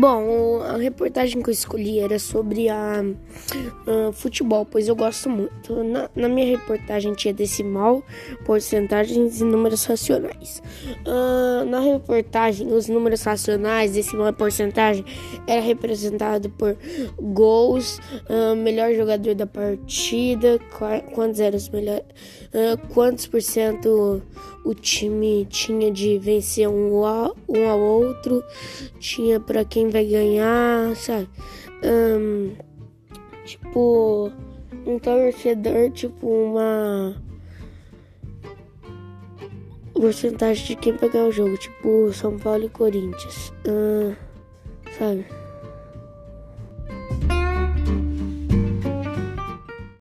Bom, a reportagem que eu escolhi era sobre a, a futebol, pois eu gosto muito. Na, na, minha reportagem tinha decimal, porcentagens e números racionais. Uh, na reportagem, os números racionais, decimal e porcentagem, era representado por gols, uh, melhor jogador da partida, quantos eram os melhores, uh, quantos por cento o time tinha de vencer um, um ao outro, tinha para quem vai ganhar, sabe? Um, tipo, um torcedor, tipo, uma porcentagem de quem ganhar o jogo, tipo São Paulo e Corinthians, uh, sabe?